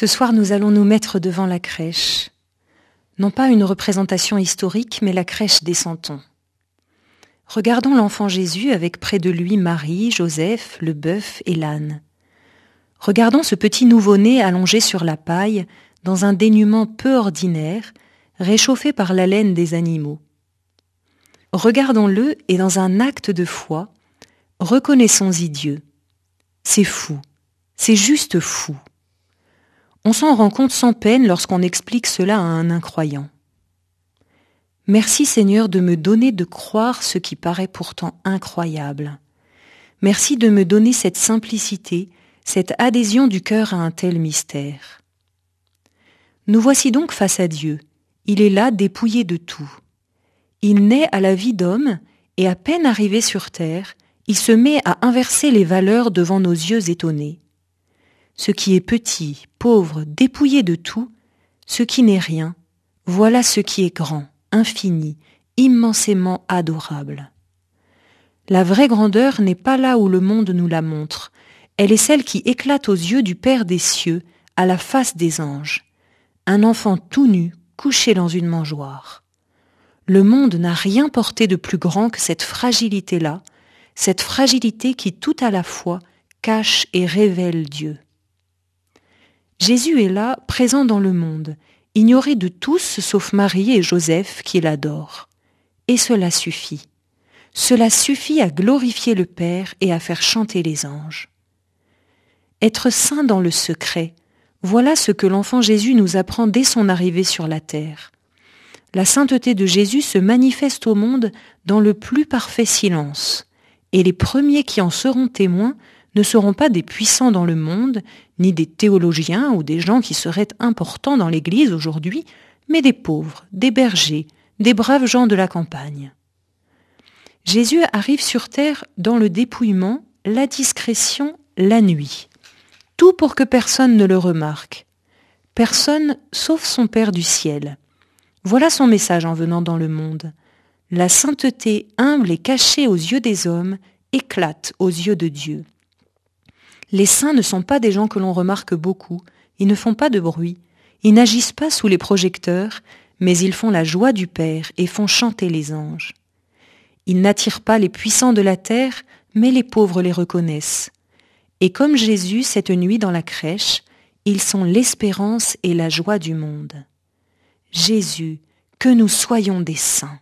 Ce soir, nous allons nous mettre devant la crèche. Non pas une représentation historique, mais la crèche des santons. Regardons l'enfant Jésus avec près de lui Marie, Joseph, le bœuf et l'âne. Regardons ce petit nouveau-né allongé sur la paille, dans un dénuement peu ordinaire, réchauffé par la laine des animaux. Regardons-le et dans un acte de foi, reconnaissons-y Dieu. C'est fou, c'est juste fou. On s'en rend compte sans peine lorsqu'on explique cela à un incroyant. Merci Seigneur de me donner de croire ce qui paraît pourtant incroyable. Merci de me donner cette simplicité, cette adhésion du cœur à un tel mystère. Nous voici donc face à Dieu. Il est là dépouillé de tout. Il naît à la vie d'homme et à peine arrivé sur terre, il se met à inverser les valeurs devant nos yeux étonnés ce qui est petit, pauvre, dépouillé de tout, ce qui n'est rien, voilà ce qui est grand, infini, immensément adorable. La vraie grandeur n'est pas là où le monde nous la montre, elle est celle qui éclate aux yeux du Père des cieux, à la face des anges, un enfant tout nu, couché dans une mangeoire. Le monde n'a rien porté de plus grand que cette fragilité-là, cette fragilité qui tout à la fois cache et révèle Dieu. Jésus est là, présent dans le monde, ignoré de tous sauf Marie et Joseph qui l'adorent. Et cela suffit. Cela suffit à glorifier le Père et à faire chanter les anges. Être saint dans le secret, voilà ce que l'enfant Jésus nous apprend dès son arrivée sur la terre. La sainteté de Jésus se manifeste au monde dans le plus parfait silence, et les premiers qui en seront témoins ne seront pas des puissants dans le monde, ni des théologiens ou des gens qui seraient importants dans l'Église aujourd'hui, mais des pauvres, des bergers, des braves gens de la campagne. Jésus arrive sur terre dans le dépouillement, la discrétion, la nuit. Tout pour que personne ne le remarque. Personne sauf son Père du ciel. Voilà son message en venant dans le monde. La sainteté humble et cachée aux yeux des hommes éclate aux yeux de Dieu. Les saints ne sont pas des gens que l'on remarque beaucoup, ils ne font pas de bruit, ils n'agissent pas sous les projecteurs, mais ils font la joie du Père et font chanter les anges. Ils n'attirent pas les puissants de la terre, mais les pauvres les reconnaissent. Et comme Jésus cette nuit dans la crèche, ils sont l'espérance et la joie du monde. Jésus, que nous soyons des saints.